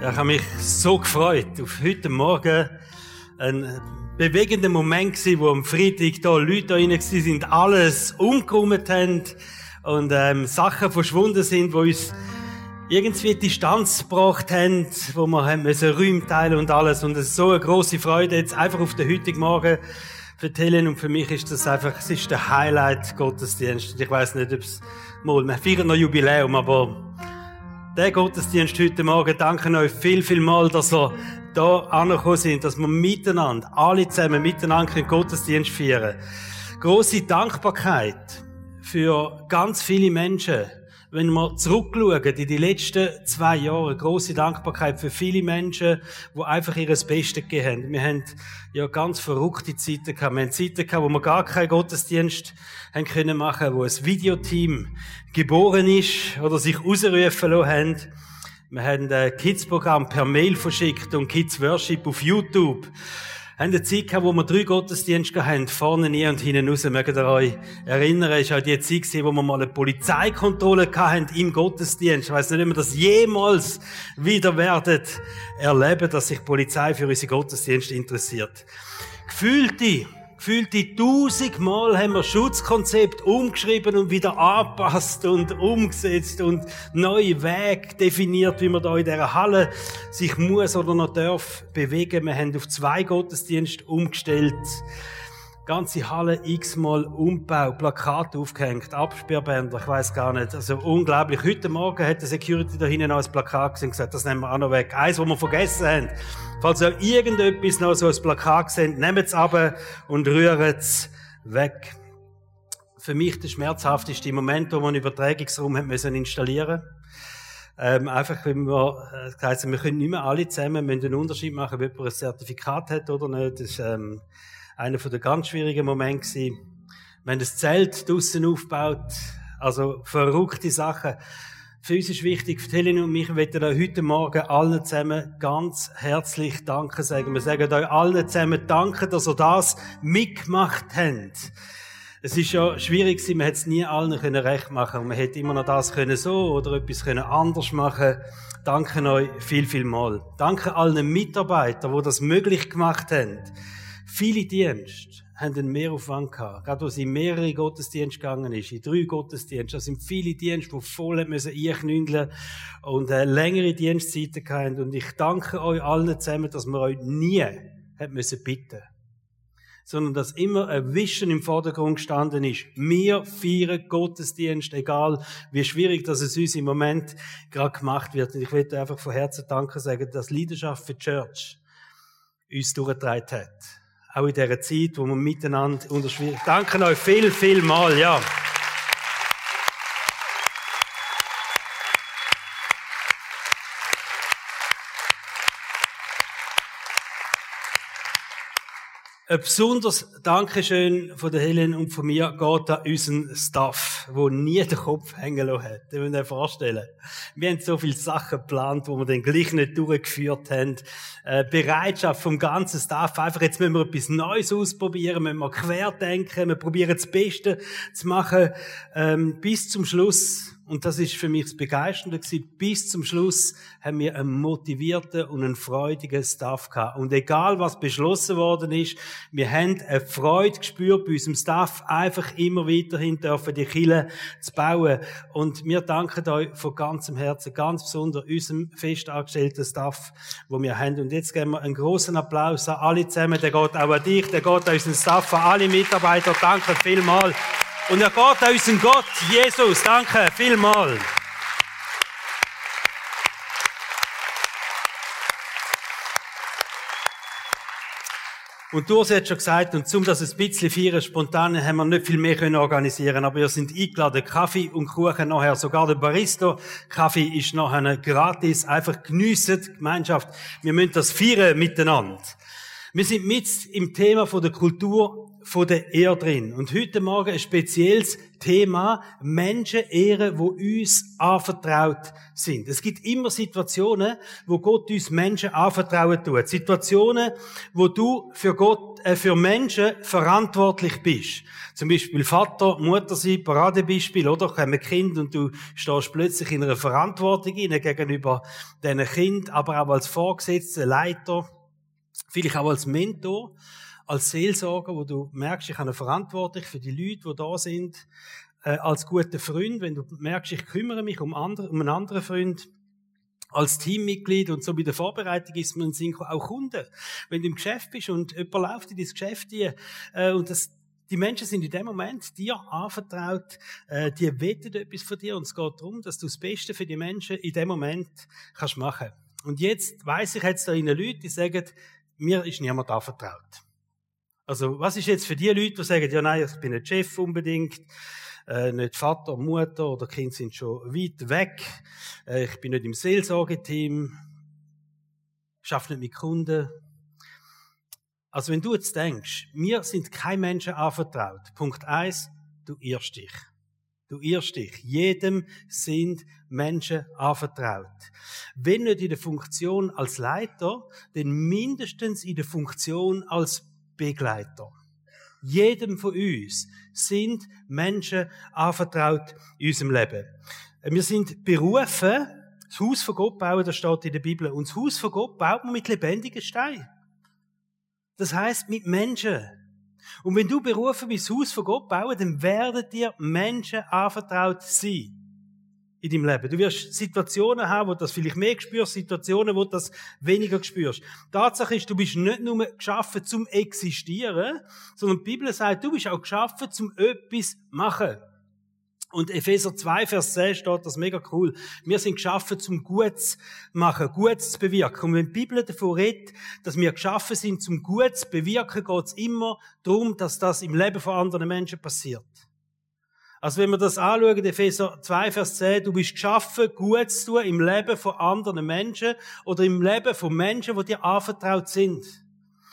Ich habe mich so gefreut auf heute Morgen. Ein bewegender Moment gewesen, wo am Freitag da Leute da rein sind, alles umgeräumt haben und ähm, Sachen verschwunden sind, wo uns irgendwie Distanz gebracht haben, wo wir haben müssen Räume teilen und alles. Und es ist so eine große Freude jetzt einfach auf den heutigen Morgen für Helen und für mich ist das einfach, es ist der Highlight Gottesdienst. Ich weiß nicht, ob es mal, wir feiern noch Jubiläum, aber der Gottesdienst heute Morgen, danke euch viel, viel mal, dass ihr da angekommen sind, dass wir miteinander, alle zusammen miteinander den Gottesdienst feiern. Große Dankbarkeit für ganz viele Menschen, wenn wir zurückschauen in die letzten zwei Jahre, große Dankbarkeit für viele Menschen, die einfach ihr Bestes gegeben haben. Wir haben ja ganz verrückte Zeiten gehabt. Wir haben Zeiten gehabt, wo wir gar keinen Gottesdienst haben können machen, wo ein Videoteam geboren ist oder sich ausrufen lassen haben. Wir haben ein Kids-Programm per Mail verschickt und Kids Worship auf YouTube haben eine Zeit gehabt, wo wir drei Gottesdienste hatten, vorne nie und hinten raus. Mögt ihr euch erinnern, ist auch die Zeit gewesen, wo wir mal eine Polizeikontrolle hatten im Gottesdienst. Ich weiss nicht, ob wir das jemals wieder werden erleben, dass sich Polizei für unsere Gottesdienste interessiert. Gefühlte gefühlte tausendmal haben wir Schutzkonzept umgeschrieben und wieder angepasst und umgesetzt und neue Wege definiert, wie man da in dieser Halle sich muss oder noch darf bewegen. Wir haben auf zwei Gottesdienste umgestellt ganze Halle x-mal umgebaut, Plakate aufgehängt, Absperrbänder, ich weiß gar nicht. Also unglaublich. Heute Morgen hat der Security da hinten noch ein Plakat gesehen und gesagt, das nehmen wir auch noch weg. Eins, was wir vergessen haben. Falls ihr irgendetwas noch so ein Plakat seht, nehmt es ab und rührt es weg. Für mich der schmerzhafteste Moment, wo wir einen Übertragungsraum haben müssen installieren ähm, einfach, wenn wir, äh, das heisst, wir können nicht mehr alle zusammen, wir müssen einen Unterschied machen, ob jemand ein Zertifikat hat oder nicht. Das ist, ähm, einer den ganz schwierigen Momente gewesen. Wir haben das Zelt draussen aufgebaut, also verrückte Sachen. Für uns ist wichtig, für Helen und mich, wir wollen heute Morgen allen zusammen ganz herzlich Danke sagen. Wir sagen euch allen zusammen Danke, dass ihr das mitgemacht habt. Es ist ja schwierig gewesen, man hätte es nie allen können recht machen. Man hätte immer noch das können so oder etwas können anders machen. Danke euch viel, viel mal. Danke allen Mitarbeitern, die das möglich gemacht haben. Viele Dienste haben einen Mehraufwand gehabt. Gerade als in mehrere Gottesdienste gegangen ist, in drei Gottesdienste. Das sind viele Dienste, die voll müssen einknündeln und äh, längere Dienstzeiten hatten. Und ich danke euch allen zusammen, dass wir euch nie hat müssen bitten sondern dass immer ein Wischen im Vordergrund gestanden ist. Wir feiern Gottesdienst, egal wie schwierig das es uns im Moment gerade gemacht wird. Und ich möchte einfach von Herzen Danke sagen, dass Leidenschaft für die Church uns durchgetragen hat auch in dieser Zeit, wo wir miteinander unterschwierig. Danke euch viel, viel mal, ja. Ein besonderes Dankeschön von der Helen und von mir geht an unseren Staff, wo nie den Kopf hängen lassen hat. Das müssen wir vorstellen. Wir haben so viele Sachen geplant, wo wir dann gleich nicht durchgeführt haben. Äh, Bereitschaft vom ganzen Staff. Einfach, jetzt müssen wir etwas Neues ausprobieren, müssen wir querdenken, wir probieren das Beste zu machen, ähm, bis zum Schluss und das ist für mich das Begeisternde gewesen. Bis zum Schluss haben wir einen motivierten und einen freudigen Staff gehabt. Und egal was beschlossen worden ist, wir haben eine Freude gespürt bei unserem Staff, einfach immer weiterhin dürfen die Kille zu bauen. Und wir danken euch von ganzem Herzen, ganz besonders unserem festangestellten Staff, wo wir haben. Und jetzt geben wir einen großen Applaus an alle zusammen. Der geht auch an dich, der geht an unseren Staff, an alle Mitarbeiter. Danke vielmals. Und er geht an unseren Gott, Jesus. Danke vielmal. Und du hast jetzt schon gesagt, und zum das ein bisschen feiern, spontan haben wir nicht viel mehr können organisieren, aber wir sind eingeladen, Kaffee und Kuchen nachher, sogar der Barista. Kaffee ist nachher gratis, einfach geniessen, Gemeinschaft. Wir müssen das feiern miteinander. Wir sind mit im Thema von der Kultur von der Ehre drin. Und heute Morgen ein spezielles Thema, Menschen ehren, wo uns anvertraut sind. Es gibt immer Situationen, wo Gott uns Menschen anvertrauen tut. Situationen, wo du für Gott, äh, für Menschen verantwortlich bist. Zum Beispiel Vater, Mutter sein, Paradebeispiel, oder? Kommen Kind und du stehst plötzlich in einer Verantwortung gegenüber diesen Kind, aber auch als Vorgesetzter, Leiter, Vielleicht auch als Mentor, als Seelsorger, wo du merkst, ich habe eine Verantwortung für die Leute, die da sind, äh, als guter Freund, wenn du merkst, ich kümmere mich um, andere, um einen anderen Freund, als Teammitglied und so bei der Vorbereitung ist man auch Kunde. Wenn du im Geschäft bist und jemand läuft in dein Geschäft hier, äh, und das, die Menschen sind in dem Moment dir anvertraut, äh, die weten etwas von dir und es geht darum, dass du das Beste für die Menschen in dem Moment kannst machen. Und jetzt weiß ich jetzt da in Leute, die sagen, mir ist niemand anvertraut. Also, was ist jetzt für die Leute, die sagen, ja, nein, ich bin nicht Chef unbedingt, äh, nicht Vater, Mutter oder Kind sind schon weit weg, äh, ich bin nicht im Seelsorgeteam, schaffe nicht mit Kunden. Also, wenn du jetzt denkst, mir sind keine Menschen anvertraut, Punkt eins, du irrst dich. Du irrst dich. Jedem sind Menschen anvertraut. Wenn nicht in der Funktion als Leiter, dann mindestens in der Funktion als Begleiter. Jedem von uns sind Menschen anvertraut in unserem Leben. Wir sind berufen, das Haus von Gott bauen, das steht in der Bibel. Und das Haus von Gott baut man mit lebendigen Steinen. Das heißt mit Menschen. Und wenn du berufen bist, das Haus von Gott bauen, dann werden dir Menschen anvertraut sein. In deinem Leben. Du wirst Situationen haben, wo du das vielleicht mehr spürst, Situationen, wo du das weniger spürst. Tatsache ist, du bist nicht nur geschaffen zum Existieren, sondern die Bibel sagt, du bist auch geschaffen zum etwas machen. Und Epheser 2, Vers 10 steht das mega cool. Wir sind geschaffen zum Gutes machen, Gutes zu bewirken. Und wenn die Bibel davon redet, dass wir geschaffen sind zum Gutes zu bewirken, geht es immer darum, dass das im Leben von anderen Menschen passiert. Also wenn wir das anschauen, Epheser 2, Vers 10, du bist geschaffen, Gutes zu tun im Leben von anderen Menschen oder im Leben von Menschen, die dir anvertraut sind.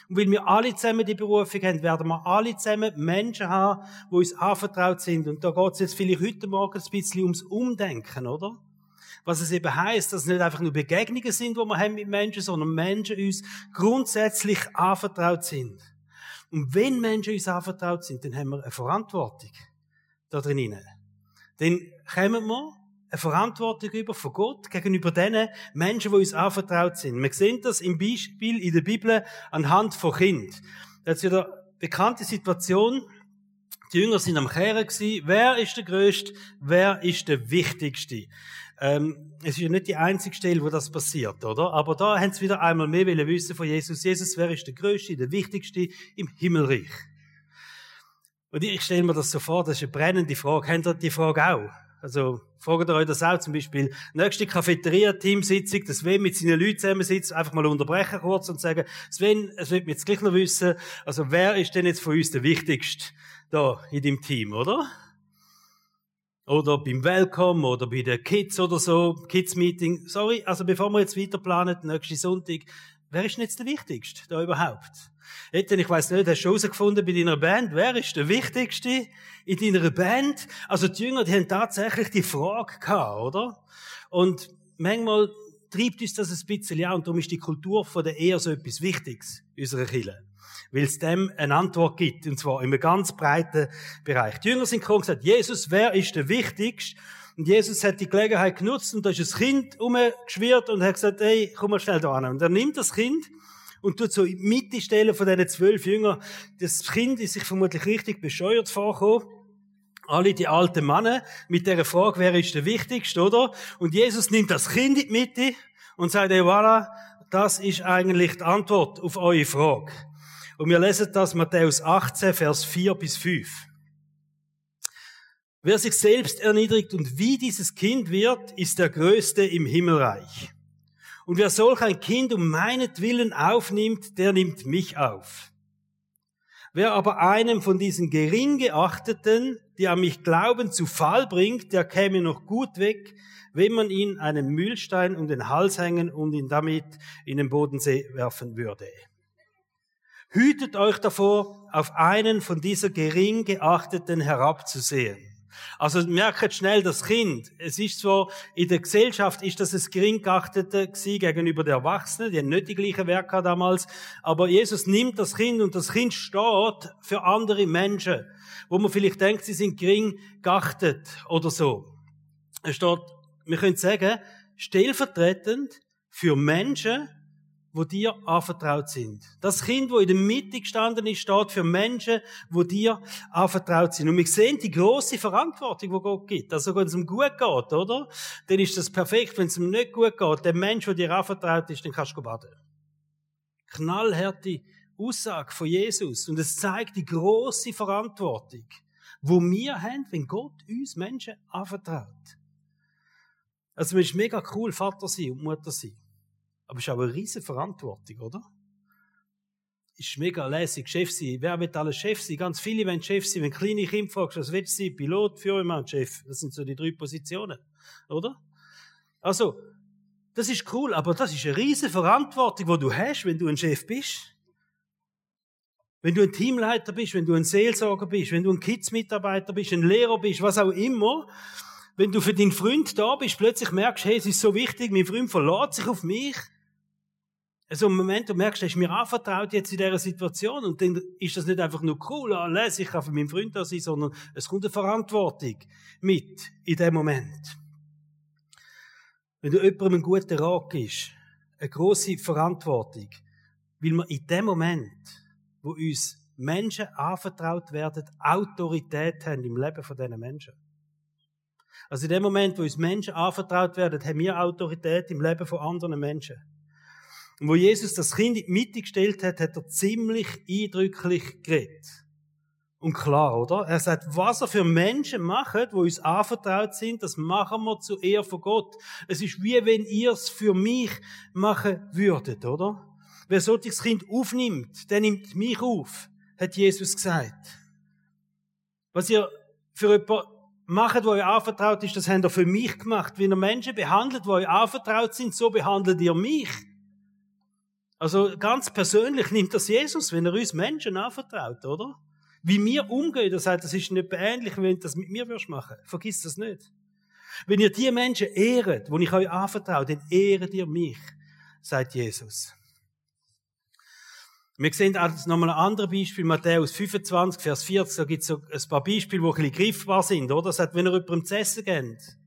Und weil wir alle zusammen die Berufung haben, werden wir alle zusammen Menschen haben, die uns anvertraut sind. Und da geht es jetzt vielleicht heute Morgen ein bisschen ums Umdenken, oder? Was es eben heißt, dass es nicht einfach nur Begegnungen sind, die wir haben mit Menschen, sondern Menschen uns grundsätzlich anvertraut sind. Und wenn Menschen uns anvertraut sind, dann haben wir eine Verantwortung da drinnen. Dann kommen wir eine Verantwortung über von Gott gegenüber den Menschen, die uns anvertraut sind. Wir sehen das im Beispiel in der Bibel anhand von Kind. Da ist ja eine bekannte Situation. Die Jünger sind am Kehren gewesen. Wer ist der Größte? Wer ist der Wichtigste? Ähm, es ist ja nicht die einzige Stelle, wo das passiert, oder? Aber da haben sie wieder einmal mehr wissen von Jesus. Jesus, wer ist der Größte, der Wichtigste im Himmelreich? Und ich stelle mir das so vor, das ist eine brennende Frage. Habt ihr die Frage auch? Also, fragt ihr euch das auch zum Beispiel, nächste Cafeteria-Teamsitzung, dass Sven mit seinen Leuten zusammensitzt, einfach mal unterbrechen kurz und sagen, Sven, es wird mir jetzt gleich noch wissen, also wer ist denn jetzt von uns der Wichtigste da in dem Team, oder? Oder beim Welcome oder bei den Kids oder so, Kids-Meeting. Sorry, also bevor wir jetzt weiter planen, nächsten Sonntag, wer ist denn jetzt der Wichtigste da überhaupt? Hätte, ich weiß nicht, hast du herausgefunden bei deiner Band, wer ist der Wichtigste in deiner Band? Also die Jünger, die haben tatsächlich die Frage gehabt, oder? Und manchmal treibt uns das ein bisschen an und darum ist die Kultur von der Ehe so etwas Wichtiges unserer Kirche. Weil es dem eine Antwort gibt, und zwar in einem ganz breiten Bereich. Die Jünger sind gekommen und gesagt, Jesus, wer ist der Wichtigste? Und Jesus hat die Gelegenheit genutzt und da ist ein Kind umgeschwirrt und hat gesagt, hey, komm mal schnell da an. Und er nimmt das Kind und tut so in die Mitte stellen von diesen zwölf Jüngern. Das Kind ist sich vermutlich richtig bescheuert vorgekommen. Alle die alten Männer mit der Frage, wer ist der Wichtigste, oder? Und Jesus nimmt das Kind in die Mitte und sagt, hey, voilà, das ist eigentlich die Antwort auf eure Frage. Und wir lesen das Matthäus 18, Vers 4 bis 5. Wer sich selbst erniedrigt und wie dieses Kind wird, ist der Größte im Himmelreich. Und wer solch ein Kind um meinetwillen aufnimmt, der nimmt mich auf. Wer aber einem von diesen gering geachteten, die an mich glauben, zu Fall bringt, der käme noch gut weg, wenn man ihn einen Mühlstein um den Hals hängen und ihn damit in den Bodensee werfen würde. Hütet euch davor, auf einen von dieser gering geachteten herabzusehen. Also merkt schnell das Kind. Es ist so, in der Gesellschaft ist das das gering geachtete gegenüber den Erwachsenen. Die haben nicht die gleichen Werke damals. Aber Jesus nimmt das Kind und das Kind steht für andere Menschen, wo man vielleicht denkt, sie sind gering geachtet oder so. Es steht, wir können sagen, stellvertretend für Menschen, wo dir anvertraut sind. Das Kind, wo in der Mitte gestanden ist, steht für Menschen, wo dir anvertraut sind. Und wir sehen die große Verantwortung, die Gott gibt. Also, wenn es ihm gut geht, oder? Dann ist das perfekt. Wenn es ihm nicht gut geht, der Mensch, der dir anvertraut ist, dann kannst du baden. Knallharte Aussage von Jesus. Und es zeigt die große Verantwortung, wo wir haben, wenn Gott uns Menschen anvertraut. Also, es ist mega cool, Vater sein und Mutter sein. Aber es ist auch eine riesige Verantwortung, oder? Ist mega lässig, Chef sein. Wer wird alles Chef sein? Ganz viele wollen Chef sein. Wenn kleine Kinder fragst, was willst du sein? Pilot, Führermann, Chef. Das sind so die drei Positionen, oder? Also, das ist cool, aber das ist eine riesige Verantwortung, die du hast, wenn du ein Chef bist. Wenn du ein Teamleiter bist, wenn du ein Seelsorger bist, wenn du ein Kids-Mitarbeiter bist, ein Lehrer bist, was auch immer, wenn du für deinen Freund da bist, plötzlich merkst, hey, es ist so wichtig, mein Freund verlässt sich auf mich, also im Moment, du merkst, er ist mir anvertraut jetzt in dieser Situation und dann ist das nicht einfach nur cool, ah, ich kann für meinen Freund da sein, sondern es kommt eine Verantwortung mit in dem Moment. Wenn du jemandem einen guten Rat gibst, eine große Verantwortung, weil wir in dem Moment, wo uns Menschen anvertraut werden, Autorität haben im Leben von diesen Menschen. Also in dem Moment, wo uns Menschen anvertraut werden, haben wir Autorität im Leben von anderen Menschen. Und wo Jesus das Kind in die Mitte gestellt hat, hat er ziemlich eindrücklich geredet. Und klar, oder? Er sagt, was er für Menschen macht, wo uns anvertraut sind, das machen wir zu Ehr von Gott. Es ist wie wenn ihr es für mich machen würdet, oder? Wer solches Kind aufnimmt, der nimmt mich auf, hat Jesus gesagt. Was ihr für jemanden macht, wo euch anvertraut ist, das habt ihr für mich gemacht. Wie ihr Menschen behandelt, wo euch anvertraut sind, so behandelt ihr mich. Also ganz persönlich nimmt das Jesus, wenn er uns Menschen anvertraut, oder? Wie wir umgehen, er sagt, das ist nicht ähnlich, wenn du das mit mir machen würdest Vergiss das nicht. Wenn ihr die Menschen ehret, wo ich euch anvertraue, dann ehret ihr mich, sagt Jesus. Wir sehen auch nochmal ein anderes Beispiel, Matthäus 25, Vers 40, da gibt es so ein paar Beispiele, die ein bisschen griffbar sind, oder? Das sagt, wenn ihr jemandem zu essen geht,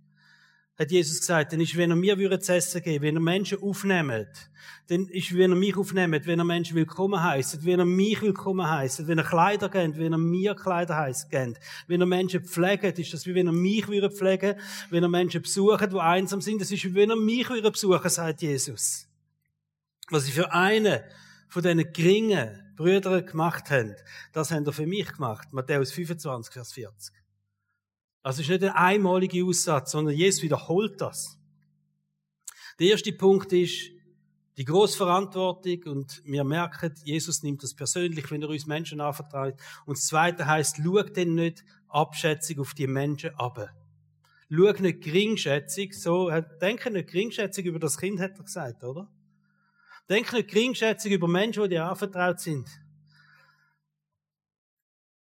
hat Jesus gesagt, dann ist, wenn er mir zu essen geben, wenn er Menschen aufnehmt, dann ist, wenn er mich aufnehmt, wenn er Menschen willkommen heisst, wenn er mich willkommen heisst, wenn er Kleider gibt, wenn er mir Kleider heisst, gibt, wenn er Menschen pflegt, ist das wie wenn er mich würde pflegen, wenn er Menschen besucht, die einsam sind, das ist wie wenn er mich würde besuchen, sagt Jesus. Was ich für einen von diesen geringen Brüdern gemacht haben, das haben er für mich gemacht. Matthäus 25, Vers 40. Also es ist nicht ein einmaliger Aussatz, sondern Jesus wiederholt das. Der erste Punkt ist die grosse Verantwortung und wir merken, Jesus nimmt das persönlich, wenn er uns Menschen anvertraut. Und das zweite heißt, schau denn nicht abschätzig auf die Menschen ab. Schau nicht geringschätzig, so, denke nicht geringschätzig über das Kind, hat er gesagt, oder? Denke nicht geringschätzig über Menschen, die dir anvertraut sind.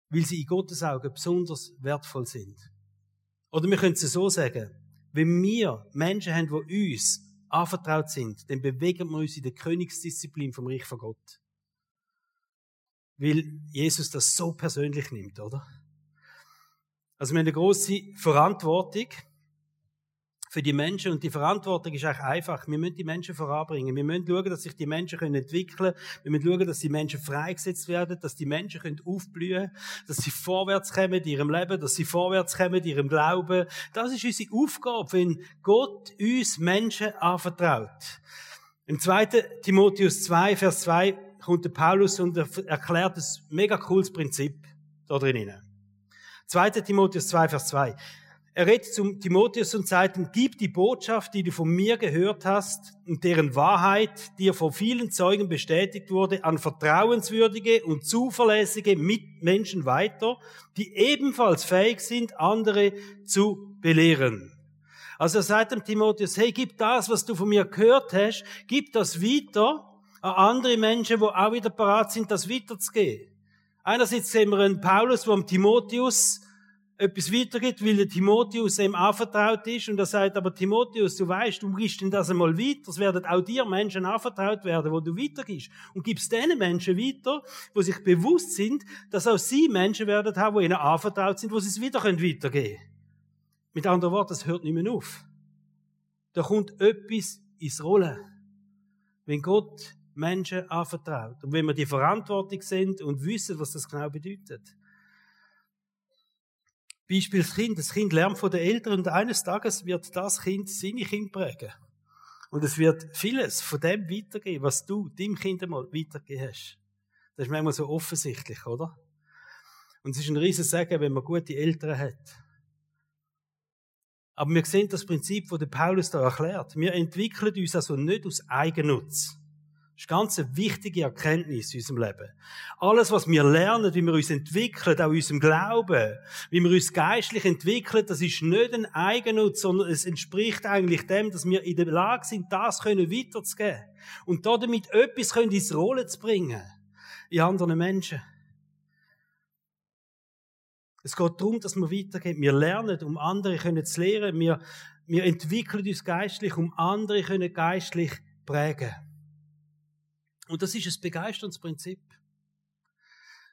Weil sie in Gottes Augen besonders wertvoll sind. Oder wir können es so sagen. Wenn wir Menschen haben, die uns anvertraut sind, dann bewegen wir uns in der Königsdisziplin vom Reich von Gott. Weil Jesus das so persönlich nimmt, oder? Also wir haben eine große Verantwortung für die Menschen und die Verantwortung ist eigentlich einfach. Wir müssen die Menschen voranbringen. Wir müssen schauen, dass sich die Menschen entwickeln können. Wir müssen schauen, dass die Menschen freigesetzt werden, dass die Menschen aufblühen können, dass sie vorwärts kommen in ihrem Leben, dass sie vorwärts kommen in ihrem Glauben. Das ist unsere Aufgabe, wenn Gott uns Menschen anvertraut. Im 2. Timotheus 2, Vers 2 kommt der Paulus und erklärt ein mega cooles Prinzip da drinnen. 2. Timotheus 2, Vers 2. Er redet zum Timotheus und sagt ihm, gib die Botschaft, die du von mir gehört hast und deren Wahrheit dir von vielen Zeugen bestätigt wurde, an vertrauenswürdige und zuverlässige Mitmenschen weiter, die ebenfalls fähig sind, andere zu belehren. Also er sagt dem Timotheus, hey, gib das, was du von mir gehört hast, gib das weiter an andere Menschen, die auch wieder parat sind, das weiterzugeben. Einerseits sehen wir einen Paulus, dem Timotheus etwas weitergibt, weil der Timotheus ihm anvertraut ist und er sagt, aber Timotheus, du weißt, du gibst denn das einmal weiter, es werden auch dir Menschen anvertraut werden, wo du weitergibst und gibst denen Menschen weiter, wo sich bewusst sind, dass auch sie Menschen werden haben, die ihnen anvertraut sind, wo sie es wieder weitergeben können. Mit anderen Worten, es hört nicht mehr auf. Da kommt etwas ins Rollen. Wenn Gott Menschen anvertraut und wenn wir die Verantwortung sind und wissen, was das genau bedeutet. Beispiel das Kind. Das Kind lernt von den Eltern und eines Tages wird das Kind seine Kinder prägen. Und es wird vieles von dem weitergehen, was du deinem Kind einmal weitergegeben hast. Das ist manchmal so offensichtlich, oder? Und es ist ein riesen Segen, wenn man gute Eltern hat. Aber wir sehen das Prinzip, das Paulus da erklärt. Wir entwickeln uns also nicht aus Eigennutz. Das ist ganz eine wichtige Erkenntnis in unserem Leben. Alles, was wir lernen, wie wir uns entwickeln, auch in unserem Glauben, wie wir uns geistlich entwickeln, das ist nicht ein Eigennutz, sondern es entspricht eigentlich dem, dass wir in der Lage sind, das können weiterzugeben. Und damit etwas können ins Rollen zu bringen. In anderen Menschen. Es geht darum, dass wir weitergehen. Wir lernen, um andere zu lehren. Wir, wir entwickeln uns geistlich, um andere können geistlich prägen. Und das ist ein begeisterndes Prinzip.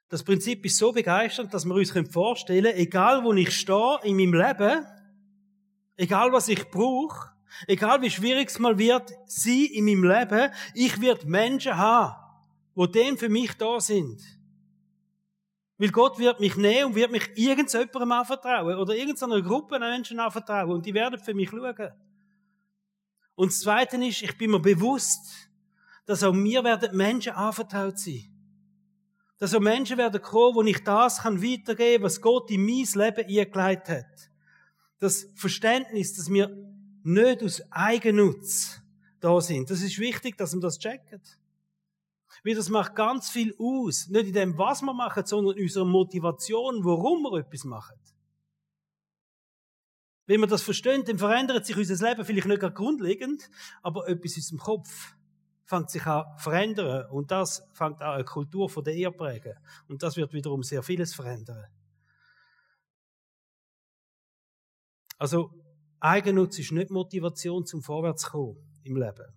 Das Prinzip ist so begeisternd, dass wir uns vorstellen können, egal wo ich stehe in meinem Leben, egal was ich brauche, egal wie schwierig es mal wird, sie in meinem Leben, ich werde Menschen haben, wo dem für mich da sind. Weil Gott wird mich nehmen und wird mich irgendjemandem anvertrauen oder irgendeiner Gruppe an Menschen anvertrauen und die werden für mich schauen. Und das Zweite ist, ich bin mir bewusst, dass auch mir werden Menschen anvertraut sein. Dass auch Menschen werden kommen, wo ich das kann weitergeben, was Gott in mein Leben eingeleitet hat. Das Verständnis, dass wir nicht aus Eigennutz da sind. Das ist wichtig, dass man das checkt. Weil das macht ganz viel aus. Nicht in dem, was wir machen, sondern in unserer Motivation, warum wir etwas machen. Wenn wir das verstehen, dann verändert sich unser Leben vielleicht nicht grundlegend, aber etwas in unserem Kopf fängt sich an verändern und das fängt an eine Kultur von der Ehe prägen und das wird wiederum sehr vieles verändern. Also Eigennutz ist nicht Motivation zum Vorwärtskommen im Leben.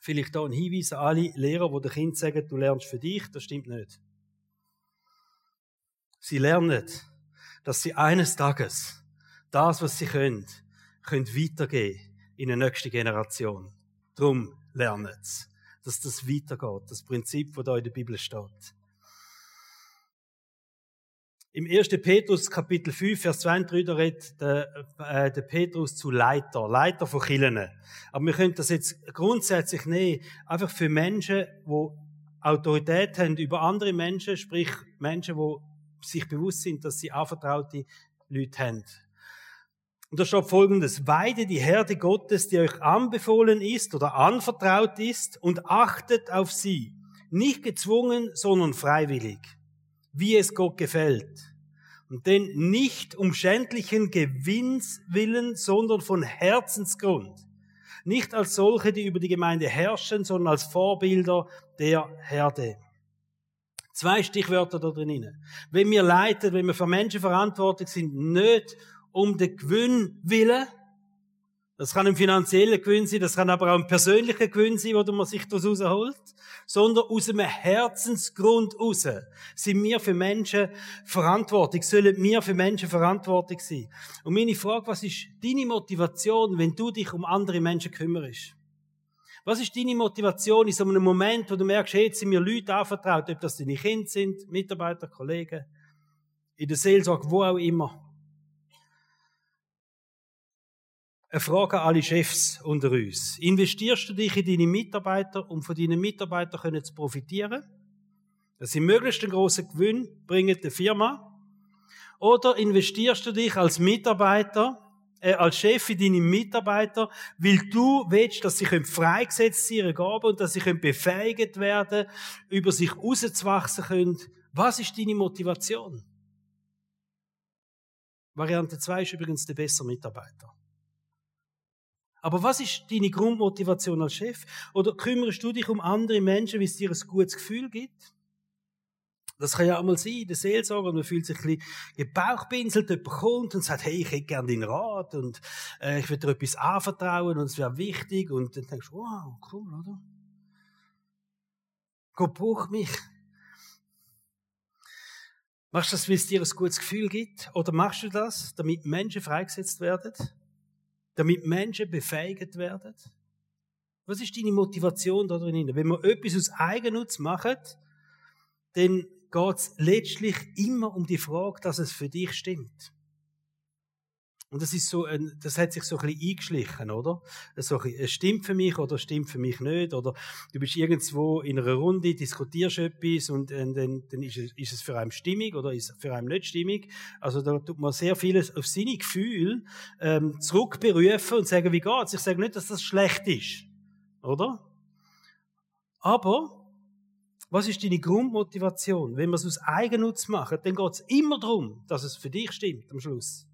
Vielleicht da ein Hinweis an alle Lehrer, die den Kindern sagen, du lernst für dich, das stimmt nicht. Sie lernen, dass sie eines Tages das, was sie können, können weitergeben in eine nächste Generation. Drum lernen dass das weitergeht, das Prinzip, das da in der Bibel steht. Im 1. Petrus Kapitel 5, Vers 2 und 3, da redet der, äh, der Petrus zu Leiter, Leiter von Kirchen. Aber wir können das jetzt grundsätzlich nehmen, einfach für Menschen, die Autorität haben über andere Menschen, sprich Menschen, die sich bewusst sind, dass sie anvertraute Leute haben. Und da steht folgendes, weide die Herde Gottes, die euch anbefohlen ist oder anvertraut ist und achtet auf sie. Nicht gezwungen, sondern freiwillig, wie es Gott gefällt. Und denn nicht um schändlichen Gewinns willen, sondern von Herzensgrund. Nicht als solche, die über die Gemeinde herrschen, sondern als Vorbilder der Herde. Zwei Stichwörter da drin. Wenn wir leiten, wenn wir für Menschen verantwortlich sind, nicht um den Gewinn willen. Das kann ein finanzieller Gewinn sein, das kann aber auch ein persönlicher Gewinn sein, wo man sich das rausholt. Sondern aus einem Herzensgrund raus sind wir für Menschen verantwortlich, sollen wir für Menschen verantwortlich sein. Und meine Frage, was ist deine Motivation, wenn du dich um andere Menschen kümmerst? Was ist deine Motivation in so einem Moment, wo du merkst, hey, jetzt sind mir Leute anvertraut, ob das deine Kinder sind, Mitarbeiter, Kollegen, in der Seelsorge, wo auch immer. Eine Frage an alle Chefs unter uns. Investierst du dich in deine Mitarbeiter, um von deinen Mitarbeitern zu profitieren? Dass sie möglichst einen grossen Gewinn bringen der Firma? Oder investierst du dich als Mitarbeiter, äh, als Chef in deine Mitarbeiter, weil du willst, dass sie freigesetzt ihre Gaben und dass sie befähigt werden, über sich rauszuwachsen können? Was ist deine Motivation? Variante 2 ist übrigens der bessere Mitarbeiter. Aber was ist deine Grundmotivation als Chef? Oder kümmerst du dich um andere Menschen, wie es dir ein gutes Gefühl gibt? Das kann ja auch mal sein, der Seelsorger, man fühlt sich ein bisschen gebauchpinselt, jemand kommt und sagt, hey, ich hätte gerne deinen Rat und äh, ich will dir etwas anvertrauen und es wäre wichtig und dann denkst du, wow, cool, oder? Gott braucht mich. Machst du das, weil es dir ein gutes Gefühl gibt? Oder machst du das, damit Menschen freigesetzt werden? Damit Menschen befähigt werden? Was ist deine Motivation da drin? Wenn wir etwas aus Eigennutz machen, dann geht es letztlich immer um die Frage, dass es für dich stimmt. Und das ist so, ein, das hat sich so ein bisschen eingeschlichen, oder? So ein es stimmt für mich oder stimmt für mich nicht, oder du bist irgendwo in einer Runde, diskutierst etwas und, und dann, dann ist, es, ist es für einen stimmig oder ist es für einen nicht stimmig. Also da tut man sehr vieles auf seine Gefühle ähm, zurückberufen und sagen, wie geht's? Ich sage nicht, dass das schlecht ist, oder? Aber was ist deine Grundmotivation? Wenn wir es aus Eigennutz machen, dann geht es immer darum, dass es für dich stimmt am Schluss.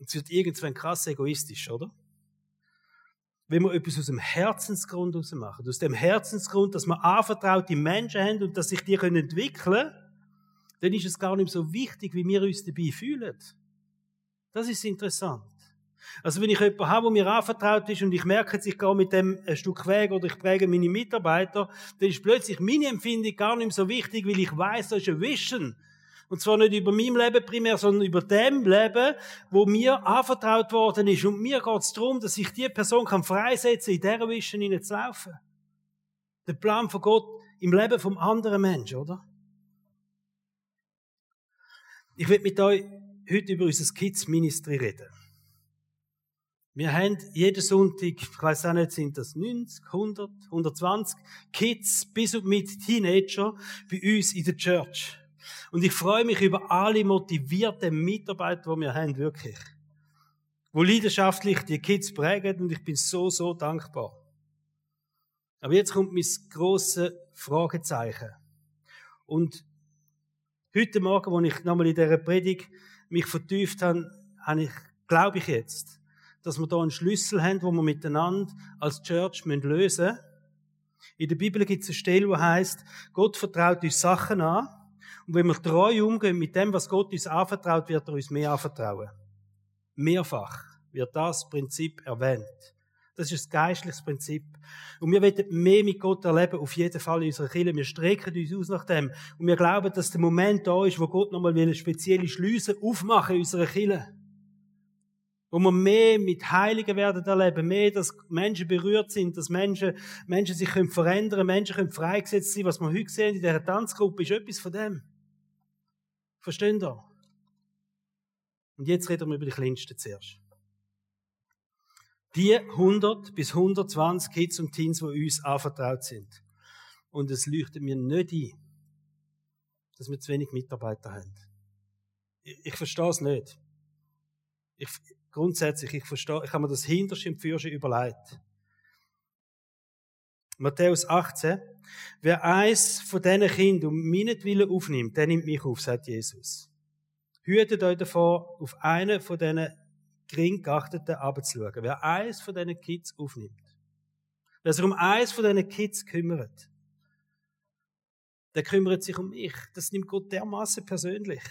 Es wird irgendwann krass egoistisch, oder? Wenn wir etwas aus dem Herzensgrund heraus machen, aus dem Herzensgrund, dass wir anvertraute Menschen haben und dass sich die entwickeln können, dann ist es gar nicht so wichtig, wie wir uns dabei fühlen. Das ist interessant. Also wenn ich jemanden habe, der mir anvertraut ist und ich merke jetzt, ich gehe mit dem ein Stück Weg oder ich präge meine Mitarbeiter, dann ist plötzlich meine Empfindung gar nicht so wichtig, weil ich weiß, da ist ein Vision. Und zwar nicht über mein Leben primär, sondern über dem Leben, wo mir anvertraut worden ist. Und mir geht es darum, dass ich die Person kann freisetzen, in dieser Vision hineinzulaufen. Der Plan von Gott im Leben vom anderen Menschen, oder? Ich will mit euch heute über unser Kids Ministry reden. Wir haben jeden Sonntag, ich weiß auch nicht, sind das 90, 100, 120 Kids bis und mit Teenager bei uns in der Church. Und ich freue mich über alle motivierten Mitarbeiter, die wir haben, wirklich. Wo leidenschaftlich die Kids prägen und ich bin so, so dankbar. Aber jetzt kommt mein grosses Fragezeichen. Und heute Morgen, als ich nochmal in dieser Predigt mich vertieft habe, habe ich, glaube ich jetzt, dass wir da einen Schlüssel haben, wo wir miteinander als Church lösen müssen. In der Bibel gibt es eine Stelle, wo heißt, Gott vertraut uns Sachen an. Und wenn wir treu umgehen mit dem, was Gott uns anvertraut, wird er uns mehr anvertrauen. Mehrfach wird das Prinzip erwähnt. Das ist ein geistliches Prinzip. Und wir wollen mehr mit Gott erleben, auf jeden Fall in unserer Kirche. Wir strecken uns aus nach dem. Und wir glauben, dass der Moment da ist, wo Gott nochmal eine spezielle Schlüsse aufmachen in unserer Kirche wo wir mehr mit Heiligen werden erleben, mehr, dass Menschen berührt sind, dass Menschen, Menschen sich können verändern, Menschen können freigesetzt sein. Was wir heute sehen in dieser Tanzgruppe, ist etwas von dem. Verstehen ihr? Und jetzt reden wir über die Kleinsten zuerst. Die 100 bis 120 Kids und Teens, die uns anvertraut sind. Und es leuchtet mir nicht ein, dass wir zu wenig Mitarbeiter haben. Ich, ich verstehe es nicht. Ich, grundsätzlich, ich verstehe, ich habe mir das hinterste im Fürschen überlegt. Matthäus 18. Wer eins von diesen Kindern um meinetwillen aufnimmt, der nimmt mich auf, sagt Jesus. Hütet euch davor, auf einen von diesen gering geachteten abzuschauen. Wer eins von diesen Kids aufnimmt. Wer sich um eins von diesen Kids kümmert, der kümmert sich um mich. Das nimmt Gott dermaßen persönlich.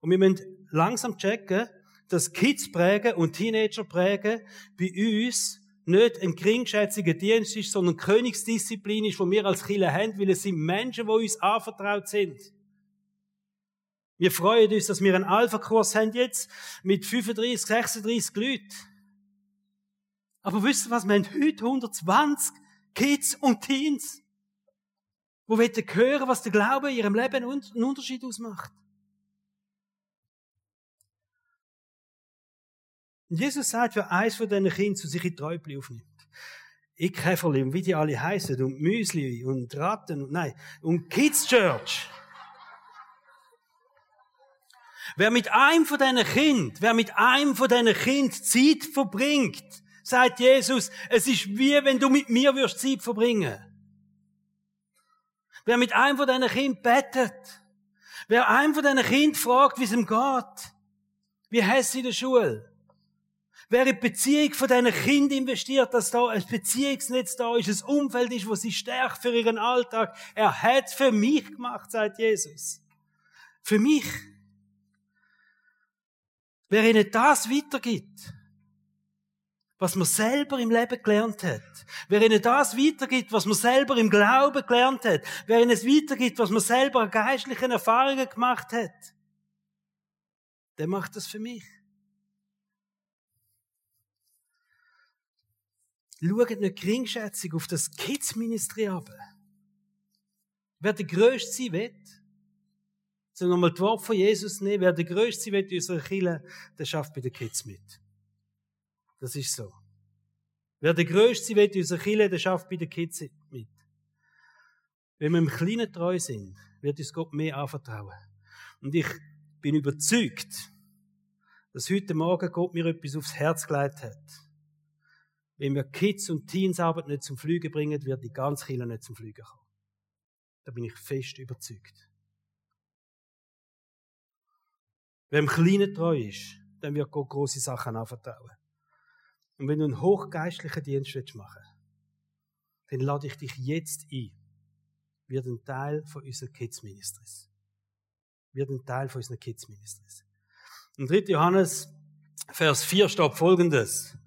Und wir müssen langsam checken, dass Kids prägen und Teenager prägen bei uns nicht ein geringschätziger Dienst ist, sondern Königsdisziplin ist, die wir als Kinder haben, weil es sind Menschen, die uns anvertraut sind. Wir freuen uns, dass wir einen Alpha-Kurs haben jetzt mit 35, 36 Leuten. Aber wisst ihr was? Wir haben heute 120 Kids und Teens, die hören, was der Glaube in ihrem Leben einen Unterschied ausmacht. Und Jesus sagt, wer eins von diesen Kindern zu sich in die Träubli aufnimmt. Ich Käferli und wie die alle heißen und Müsli und Ratten und nein, und Kids Church. Wer mit einem von diesen Kind, wer mit einem von diesen Kind Zeit verbringt, sagt Jesus, es ist wie wenn du mit mir wirst Zeit verbringen. Wer mit einem von diesen Kind bettet, wer einem von diesen Kind fragt, wie es ihm geht, wie heißt sie in der Schule, Wer in die Beziehung von diesen Kindern investiert, dass da ein Beziehungsnetz da ist, ein Umfeld ist, wo sie stärkt für ihren Alltag. Er hat für mich gemacht, sagt Jesus. Für mich. Wer ihnen das weitergibt, was man selber im Leben gelernt hat, wer ihnen das weitergibt, was man selber im Glauben gelernt hat, wer ihnen es weitergibt, was man selber an geistlichen Erfahrungen gemacht hat, der macht das für mich. Schaut nicht geringschätzig auf das Kids-Ministry ab. Wer der Größte sein will, so nochmal die Worte von Jesus nehmen, wer der Größte sein will in unserer Kirche, der schafft bei den Kids mit. Das ist so. Wer der Größte sein will in unserer Kirche, der schafft bei den Kids mit. Wenn wir im Kleinen treu sind, wird uns Gott mehr anvertrauen. Und ich bin überzeugt, dass heute Morgen Gott mir etwas aufs Herz gelegt hat wenn wir Kids und Teens Arbeit nicht zum Fliegen bringen, wird die ganze Kirche nicht zum Fliegen kommen. Da bin ich fest überzeugt. Wer im Kleinen treu ist, dann wird Gott große Sachen anvertrauen. Und wenn du einen hochgeistlichen Dienst machen willst, dann lade ich dich jetzt ein. Wird ein Teil von unseren Kids Ministries. Wird ein Teil von unseren Kids Ministries. Und 3. Johannes, Vers 4 steht folgendes.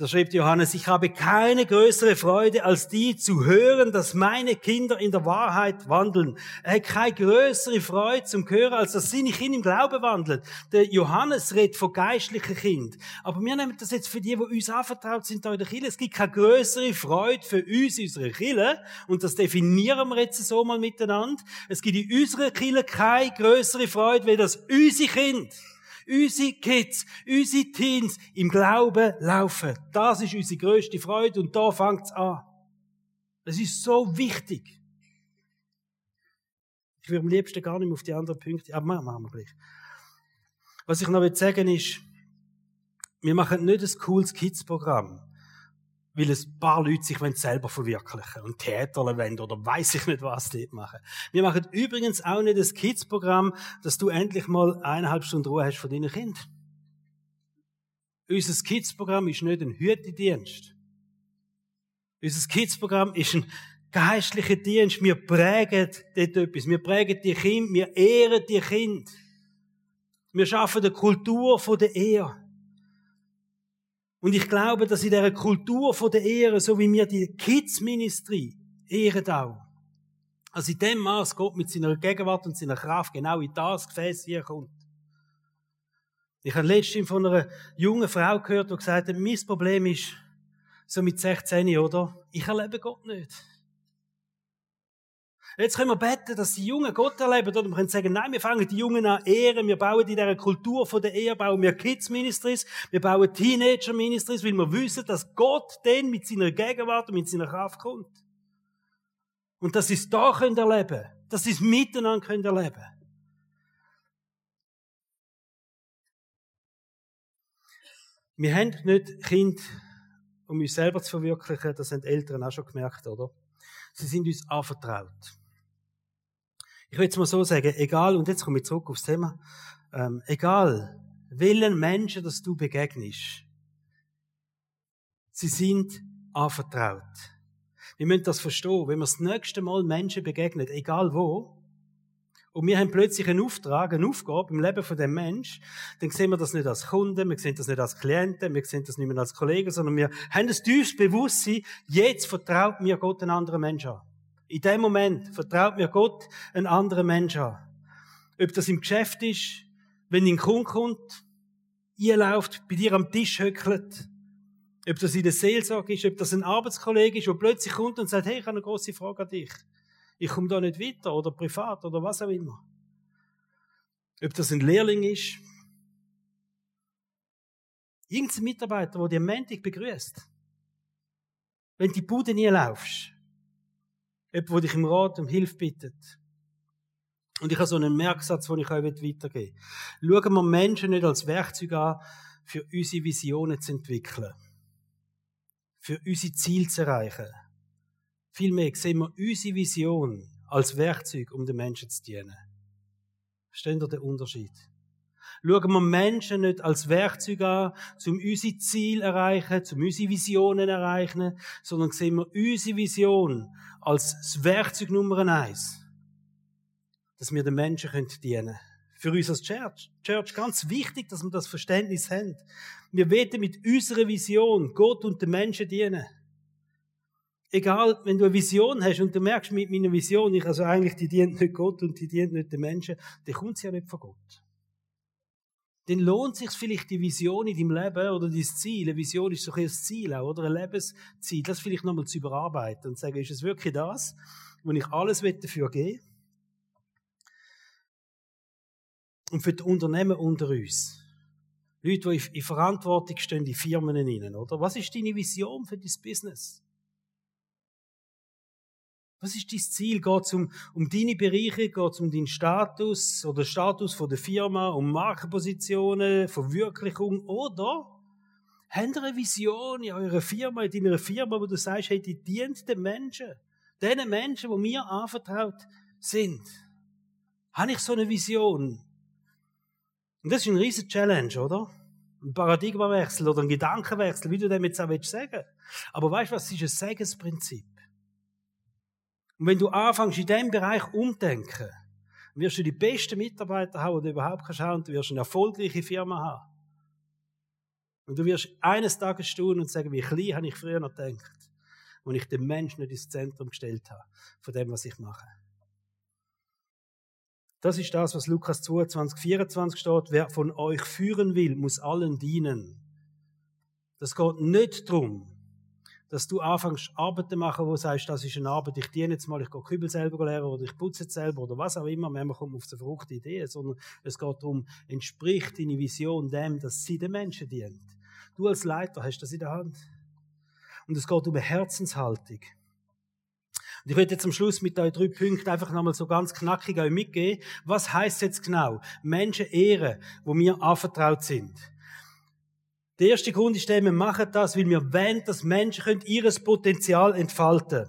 Da schreibt Johannes, ich habe keine größere Freude als die zu hören, dass meine Kinder in der Wahrheit wandeln. Er hat keine größere Freude zum Hören, als dass nicht in im Glauben wandeln. Der Johannes redet von geistlichen Kind. Aber wir nehmen das jetzt für die, die uns anvertraut sind da in der Kirche. Es gibt keine größere Freude für uns in unserer Kirche. Und das definieren wir jetzt so mal miteinander. Es gibt in unserer Kirche keine größere Freude, wie das unsere Kind unsere Kids, unsere Teens im Glauben laufen. Das ist unsere größte Freude und da fängt's an. Das ist so wichtig. Ich würde am liebsten gar nicht mehr auf die anderen Punkte, aber machen wir gleich. Was ich noch sagen will, ist, wir machen nicht ein cooles Kids-Programm weil ein paar Leute sich selber verwirklichen und Theater wollen oder weiß ich nicht was dort machen. Wir machen übrigens auch nicht das Kids-Programm, dass du endlich mal eineinhalb Stunden Ruhe hast von deinen Kindern. Unser Kids-Programm ist nicht ein Hütedienst. Unser Kids-Programm ist ein geistlicher Dienst. Wir prägen dort etwas. Wir prägen die Kinder, wir ehren die Kinder. Wir schaffen die Kultur der Ehe. Und ich glaube, dass in dieser Kultur der Ehre, so wie wir die Kids Ministry ehren auch, also in dem Maß Gott mit seiner Gegenwart und seiner Kraft genau in das Gefäß hier kommt. Ich habe letztens von einer jungen Frau gehört, die gesagt hat, mein Problem ist, so mit 16, oder? Ich erlebe Gott nicht. Jetzt können wir beten, dass die Jungen Gott erleben. Oder wir können sagen, nein, wir fangen die Jungen an ehren. Wir bauen in dieser Kultur von der Ehe, bauen wir Kids Ministries. Wir bauen Teenager Ministries, weil wir wissen, dass Gott dann mit seiner Gegenwart und mit seiner Kraft kommt. Und dass sie es da können erleben. Dass sie es miteinander können erleben. Wir haben nicht Kind, um uns selber zu verwirklichen. Das haben die Eltern auch schon gemerkt, oder? Sie sind uns anvertraut. Ich will jetzt mal so sagen, egal, und jetzt komme ich zurück aufs Thema, ähm, egal, welchen Menschen, dass du begegnest, sie sind anvertraut. Wir müssen das verstehen. Wenn wir das nächste Mal Menschen begegnen, egal wo, und wir haben plötzlich einen Auftrag, eine Aufgabe im Leben von dem Mensch, dann sehen wir das nicht als Kunden, wir sehen das nicht als Klienten, wir sehen das nicht mehr als Kollegen, sondern wir haben das tiefes Bewusstsein, jetzt vertraut mir Gott einen anderen Menschen an. In dem Moment vertraut mir Gott einen anderen Menschen an. Ob das im Geschäft ist, wenn ein Kunde kommt, einläuft, bei dir am Tisch höckelt, ob das in der Seelsorge ist, ob das ein Arbeitskollege ist, der plötzlich kommt und sagt, hey, ich habe eine große Frage an dich. Ich komme da nicht weiter, oder privat, oder was auch immer. Ob das ein Lehrling ist, irgendein Mitarbeiter, der dir Montag begrüßt. Wenn die Bude nie laufst, Jemand, der dich im Rat um Hilfe bittet. Und ich habe so einen Merksatz, den ich euch weitergeben will. Schauen wir Menschen nicht als Werkzeug an, für unsere Visionen zu entwickeln. Für unsere Ziele zu erreichen. Vielmehr sehen wir unsere Vision als Werkzeug, um den Menschen zu dienen. Versteht ihr den Unterschied? Schauen wir Menschen nicht als Werkzeug an, um unsere Ziele erreichen, um unsere Visionen erreichen, sondern sehen wir unsere Vision als das Werkzeug Nummer eins, dass wir den Menschen dienen können. Für uns als Church. Church, ganz wichtig, dass wir das Verständnis haben. Wir werden mit unserer Vision Gott und den Menschen dienen. Egal, wenn du eine Vision hast und du merkst mit meiner Vision, ich also eigentlich, die dient nicht Gott und die dient nicht den Menschen, dann kommt sie ja nicht von Gott dann lohnt sich vielleicht die Vision in deinem Leben oder dein Ziel. Eine Vision ist so ein Ziel auch, oder ein Lebensziel. Das vielleicht nochmal zu überarbeiten und zu sagen, ist es wirklich das, wo ich alles dafür gebe? Und für die Unternehmen unter uns. Leute, die in Verantwortung stehen, die Firmen innen, oder? Was ist deine Vision für dein Business? Was ist dein Ziel? Geht es um, um deine Bereiche? Geht es um deinen Status oder Status von der Firma, um Markenpositionen, Verwirklichung? Oder habt ihr eine Vision in eurer Firma, in deiner Firma, wo du sagst, hey, die dient den Menschen, den Menschen, die mir anvertraut sind? Habe ich so eine Vision? Und das ist ein riesen Challenge, oder? Ein Paradigmawechsel oder ein Gedankenwechsel, wie du dem jetzt auch sagen willst. Aber weißt du was? Ist ein Segensprinzip. Und wenn du anfängst, in diesem Bereich umdenken, wirst du die besten Mitarbeiter haben, die du überhaupt kannst haben, und du wirst eine erfolgreiche Firma haben. Und du wirst eines Tages staunen und sagen, wie klein habe ich früher noch gedacht, wenn ich den Menschen nicht ins Zentrum gestellt habe, von dem, was ich mache. Das ist das, was Lukas 22, 24 steht. Wer von euch führen will, muss allen dienen. Das geht nicht darum, dass du anfängst, Arbeiten machen, wo du sagst, das ist eine Arbeit, ich diene jetzt mal, ich gehe Kübel selber lernen oder ich putze jetzt selber oder was auch immer, manchmal kommt man auf so verrückte Ideen, sondern es geht darum, entspricht deine Vision dem, dass sie den Menschen dient. Du als Leiter hast das in der Hand. Und es geht um eine Herzenshaltung. Und ich werde jetzt am Schluss mit euch drei Punkten einfach nochmal so ganz knackig euch mitgeben. Was heißt jetzt genau? Menschen ehren, wo mir anvertraut sind. Der erste Grund ist der, wir machen das, weil wir wollen, dass Menschen können ihres Potenzial entfalten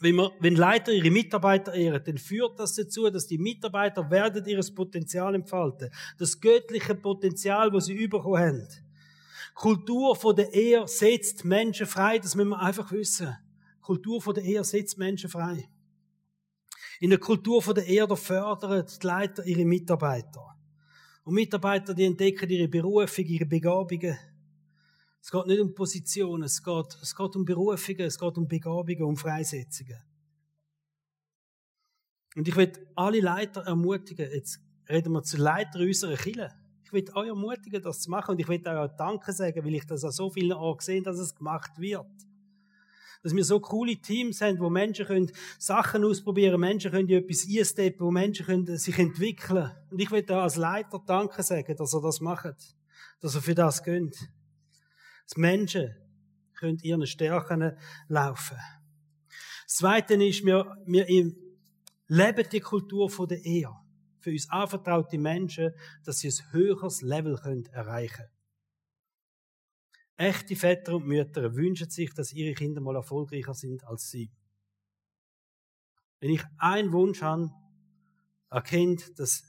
wenn, wir, wenn Leiter ihre Mitarbeiter ehren, dann führt das dazu, dass die Mitarbeiter werden ihres Potenzial entfalten. Das göttliche Potenzial, das sie bekommen haben. Kultur von der Ehe setzt Menschen frei, das müssen wir einfach wissen. Kultur von der Ehe setzt Menschen frei. In der Kultur von der Ehe fördern die Leiter ihre Mitarbeiter. Und Mitarbeiter, die entdecken ihre Berufung, ihre Begabungen. Es geht nicht um Positionen, es geht, es geht um Berufungen, es geht um Begabungen, um Freisetzungen. Und ich will alle Leiter ermutigen, jetzt reden wir zu Leiter unserer Kirche. Ich will euch ermutigen, das zu machen und ich will euch auch Danke sagen, weil ich das an so vielen Orten sehe, dass es gemacht wird dass wir so coole Teams haben, wo Menschen können Sachen ausprobieren, Menschen können etwas einsteppen, wo Menschen können sich entwickeln. Und ich will da als Leiter Danke sagen, dass er das macht, dass er für das gönnt. Dass Menschen können ihren Stärken laufen. Das Zweite ist, wir, wir leben die Kultur von der Ehe. Für uns anvertraute Menschen, dass sie ein höheres Level erreichen können. Echte Väter und Mütter wünschen sich, dass ihre Kinder mal erfolgreicher sind als sie. Wenn ich einen Wunsch habe, Kind, dass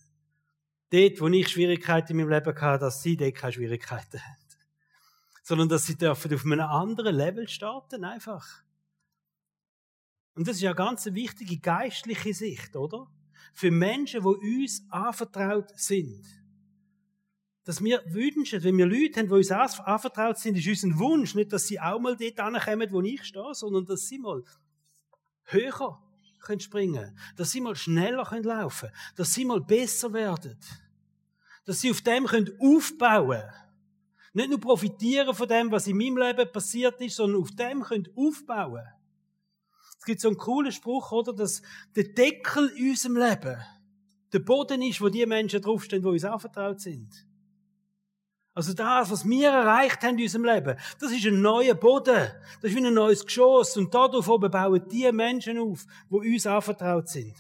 dort, wo ich Schwierigkeiten in meinem Leben hatte, dass sie dort keine Schwierigkeiten haben. Sondern, dass sie dürfen auf einem anderen Level starten, einfach. Und das ist ja ganz eine wichtige geistliche Sicht, oder? Für Menschen, die uns anvertraut sind dass wir wünschen, wenn wir Leute haben, die uns anvertraut sind, ist unser Wunsch nicht, dass sie auch mal dort ankommen, wo ich stehe, sondern dass sie mal höher können springen, dass sie mal schneller können laufen, dass sie mal besser werden, dass sie auf dem können aufbauen, nicht nur profitieren von dem, was in meinem Leben passiert ist, sondern auf dem können aufbauen. Es gibt so einen coolen Spruch, oder, dass der Deckel in unserem Leben der Boden ist, wo die Menschen draufstehen, die uns anvertraut sind. Also das, was wir erreicht haben in unserem Leben, das ist ein neuer Boden. Das ist wie ein neues Geschoss. Und darauf oben bauen die Menschen auf, die uns anvertraut sind.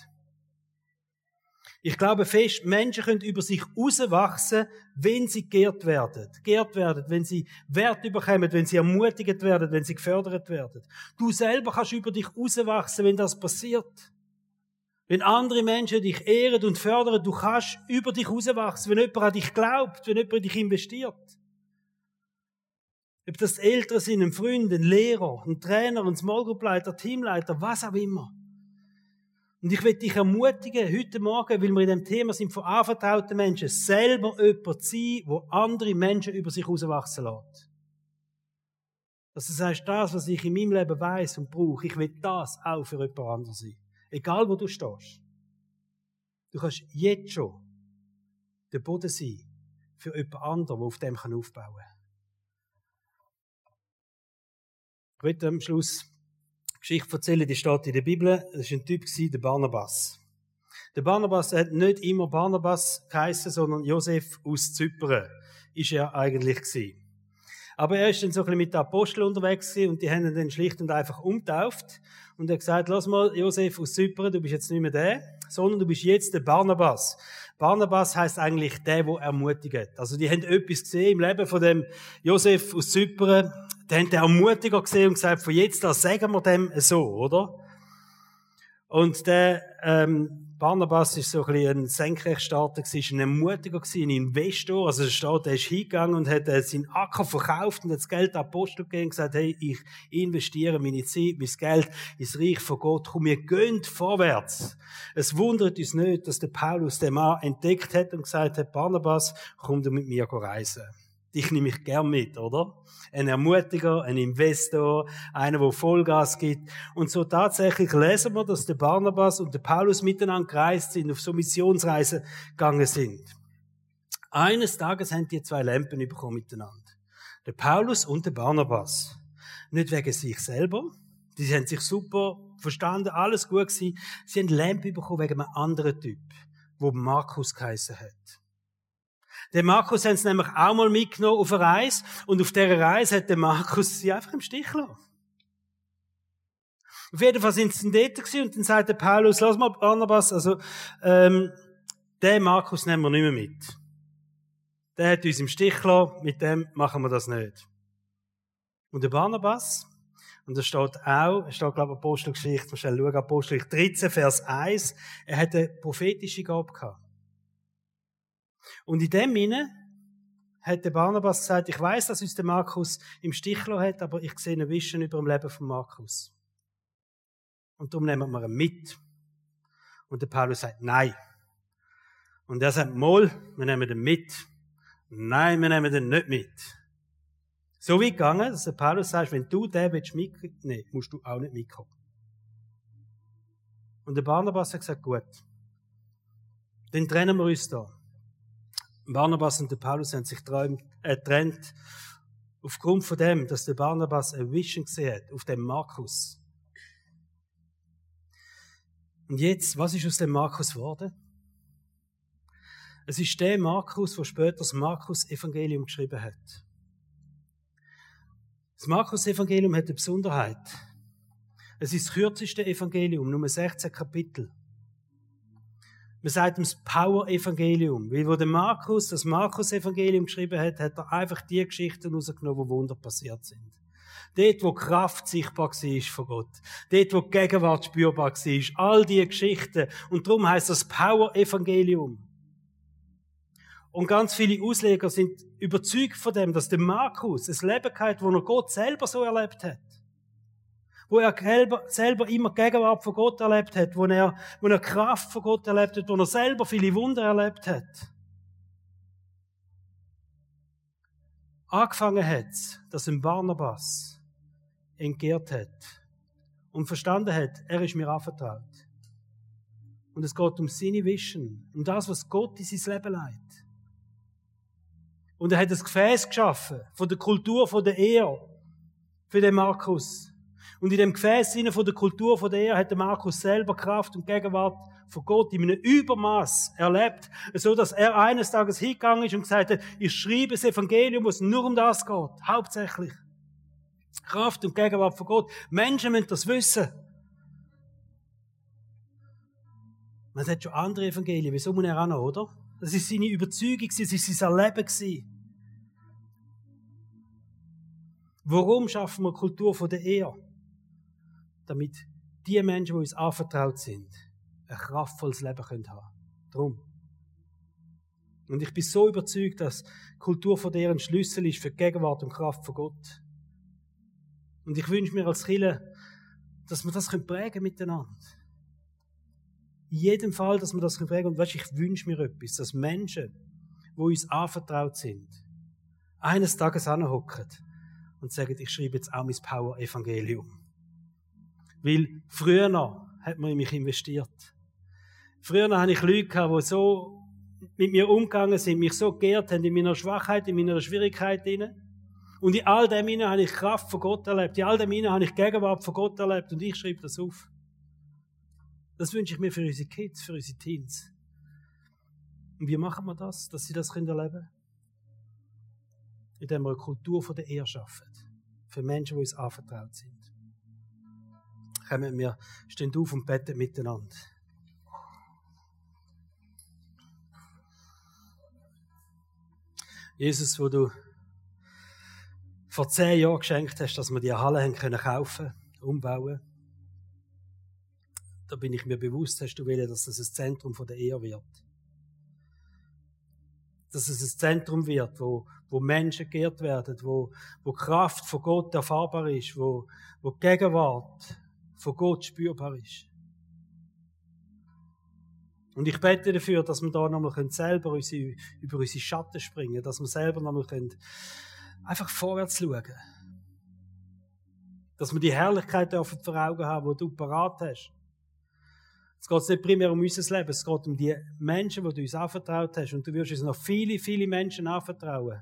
Ich glaube fest, Menschen können über sich herauswachsen, wenn sie geehrt werden. Geehrt werden, wenn sie Wert bekommen, wenn sie ermutigt werden, wenn sie gefördert werden. Du selber kannst über dich herauswachsen, wenn das passiert. Wenn andere Menschen dich ehren und fördern, du kannst über dich rauswachsen, wenn jemand an dich glaubt, wenn jemand in dich investiert. Ob das Eltern sind, ein Freund, ein Lehrer, ein Trainer, ein Small Group Leiter, Teamleiter, was auch immer. Und ich will dich ermutigen, heute Morgen, weil wir in dem Thema sind von anvertrauten Menschen, selber jemand sein, wo andere Menschen über sich rauswachsen lässt. Dass du sagst, das, was ich in meinem Leben weiß und brauche, ich will das auch für jemand anderes sein. Egal wo du stehst. Du kannst jetzt schon der Boden sein für jemand anderen, der auf dem aufbauen kann. Ich möchte am Schluss eine Geschichte erzählen, die steht in der Bibel. Das war ein Typ, der Barnabas. Der Barnabas hat nicht immer Barnabas geheißen, sondern Josef aus Zypern ist er eigentlich gewesen. Aber er ist dann so ein bisschen mit den Aposteln unterwegs gewesen und die haben ihn dann schlicht und einfach umtauft und er gesagt, lass mal, Josef aus Zypern, du bist jetzt nicht mehr der, sondern du bist jetzt der Barnabas. Barnabas heißt eigentlich der, der ermutigt. Also die haben etwas gesehen im Leben von dem Josef aus Zypern, die haben den Ermutiger gesehen und gesagt, von jetzt an sagen wir dem so, oder? Und der ähm, Barnabas ist so ein bisschen ein Senkrechtstarter, ein Ermutiger, ein Investor. Also der Staat, der ist hingegangen und hat äh, seinen Acker verkauft und hat das Geld an Apostel gegeben und gesagt, hey, ich investiere meine Zeit, mein Geld ins Reich von Gott. Komm, wir gehen vorwärts. Es wundert uns nicht, dass der Paulus den Mann entdeckt hat und gesagt hat, Barnabas, komm du mit mir reisen dich nehme ich gern mit, oder? Ein Ermutiger, ein Investor, einer, der Vollgas gibt. Und so tatsächlich lesen wir, dass der Barnabas und der Paulus miteinander gereist sind, auf so Missionsreisen gegangen sind. Eines Tages haben die zwei Lampen bekommen miteinander. Der Paulus und der Barnabas. Nicht wegen sich selber. Die haben sich super verstanden, alles gut gewesen. Sie haben Lampen bekommen wegen einem anderen Typ, wo Markus geheißen hat. Der Markus haben sie nämlich auch mal mitgenommen auf eine Reise und auf dieser Reise hat der Markus sie einfach im Stich gelassen. Auf jeden Fall sind sie dort und dann sagt der Paulus, lass mal Barnabas, also, ähm, den Markus nehmen wir nicht mehr mit. Der hat uns im Stich gelassen, mit dem machen wir das nicht. Und der Barnabas, und da steht auch, es steht, glaube ich, Apostelgeschichte, wir schauen, Apostelgeschichte 13, Vers 1, er hat eine prophetische Gabe gehabt. Und in dem Sinne hat der Barnabas gesagt, ich weiß, dass uns der Markus im Stich hat, aber ich sehe eine Vision über dem Leben von Markus. Und darum nehmen wir ihn mit. Und der Paulus sagt, nein. Und er sagt, mal, wir nehmen den mit. Nein, wir nehmen den nicht mit. So wie gegangen, dass der Paulus sagt, wenn du den willst mitnehmen, musst du auch nicht mitkommen. Und der Barnabas hat gesagt, gut. Dann trennen wir uns da. Barnabas und der Paulus haben sich getrennt äh, aufgrund von dem, dass der Barnabas eine Vision gesehen hat auf dem Markus. Und jetzt, was ist aus dem Markus geworden? Es ist der Markus, der später das Markus-Evangelium geschrieben hat. Das Markus-Evangelium hat eine Besonderheit. Es ist das kürzeste Evangelium, nur 16 Kapitel. Man sagt ihm das Power-Evangelium. Weil wo der Markus das Markus-Evangelium geschrieben hat, hat er einfach die Geschichten rausgenommen, wo Wunder passiert sind. Dort, wo Kraft sichtbar war von Gott. Dort, wo Gegenwart spürbar war. All diese Geschichten. Und darum heißt das Power-Evangelium. Und ganz viele Ausleger sind überzeugt von dem, dass der Markus ein Leben hat, wo er Gott selber so erlebt hat wo er selber immer Gegenwart von Gott erlebt hat, wo er, wo er Kraft von Gott erlebt hat, wo er selber viele Wunder erlebt hat. Angefangen hat, dass ein Barnabas entgehrt hat und verstanden hat, er ist mir anvertraut. Und es geht um seine Vision, um das, was Gott in sein Leben leitet. Und er hat das Gefäß geschaffen von der Kultur, von der Ehe für den Markus. Und in dem Gefäß von der Kultur von der Ehe hat Markus selber Kraft und Gegenwart von Gott in einem Übermaß erlebt, so dass er eines Tages hingegangen ist und gesagt hat, ich schreibe das Evangelium, wo es nur um das geht, hauptsächlich. Kraft und Gegenwart von Gott. Menschen müssen das wissen. Man hat schon andere Evangelien, wieso muss er auch noch, oder? Das ist seine Überzeugung, das ist sein Erleben Warum schaffen wir Kultur von der Ehe? Damit die Menschen, die uns anvertraut sind, ein kraftvolles Leben haben können. Drum. Und ich bin so überzeugt, dass Kultur von deren Schlüssel ist für die Gegenwart und Kraft von Gott. Und ich wünsche mir als Killer, dass wir das prägen miteinander. In jedem Fall, dass wir das prägen Und weißt, ich wünsche mir etwas, dass Menschen, wo uns anvertraut sind, eines Tages anhocken und sagen, ich schreibe jetzt auch mein Power-Evangelium. Weil früher hat man in mich investiert. Früher hatte ich Leute, die so mit mir umgegangen sind, mich so geehrt haben in meiner Schwachheit, in meiner Schwierigkeit. Und in all dem habe ich Kraft von Gott erlebt. In all dem habe ich Gegenwart von Gott erlebt. Und ich schreibe das auf. Das wünsche ich mir für unsere Kids, für unsere Teens. Und wie machen wir das, dass sie das erleben können? Indem wir eine Kultur der Ehe schaffen. Für Menschen, die uns anvertraut sind. Kommen wir, stehen auf und beten miteinander. Jesus, wo du vor zehn Jahren geschenkt hast, dass wir die Halle haben können kaufen, umbauen. Da bin ich mir bewusst, hast du willen, dass das ein Zentrum von der Ehe wird. Dass es ein Zentrum wird, wo, wo Menschen geehrt werden, wo, wo Kraft von Gott erfahrbar ist, wo, wo Gegenwart von Gott spürbar ist. Und ich bete dafür, dass wir da nochmal selber unsere, über unsere Schatten springen dass wir selber nochmal einfach vorwärts schauen Dass wir die Herrlichkeit dürfen vor Augen haben, die du parat hast. Es geht nicht primär um unser Leben, es geht um die Menschen, die du uns anvertraut hast. Und du wirst uns noch viele, viele Menschen anvertrauen.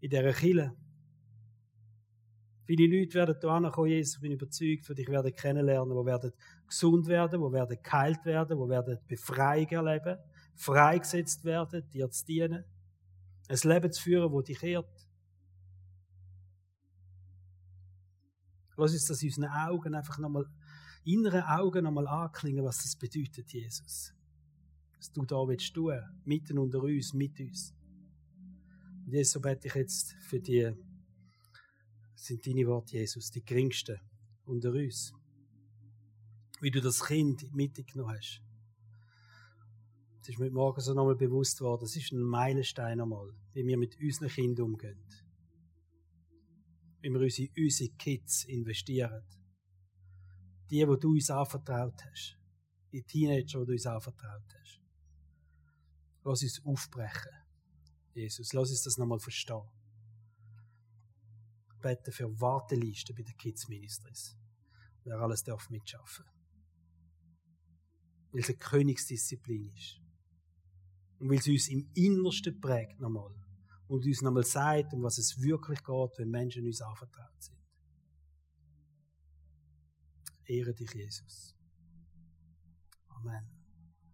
In dieser Kille. Viele Leute werden hier ankommen, Jesus, ich bin überzeugt, die dich werden kennenlernen, die werden gesund werden, die werden geheilt werden, die werden Befreiung erleben, freigesetzt werden, dir zu dienen, ein Leben zu führen, das dich ehrt. Lass uns das in unseren Augen einfach nochmal, inneren Augen nochmal anklingen, was das bedeutet, Jesus. Was du da willst tun, mitten unter uns, mit uns. Und Jesus, so bete ich jetzt für die sind deine Worte, Jesus, die geringsten unter uns. Wie du das Kind mitgenommen hast. Es ist mir morgen so nochmal bewusst worden, das ist ein Meilenstein einmal, wie wir mit unseren Kindern umgehen. Wie wir unsere, unsere Kids investieren. Die, die du uns anvertraut hast. Die Teenager, die du uns anvertraut hast. Lass uns aufbrechen. Jesus, lass uns das nochmal verstehen beten für Wartelisten bei den Kids Ministries. Wer alles darf mitschaffen. Weil es eine Königsdisziplin ist. Und weil es uns im Innersten prägt nochmal. Und uns nochmal sagt, um was es wirklich geht, wenn Menschen uns anvertraut sind. Ehre dich, Jesus. Amen.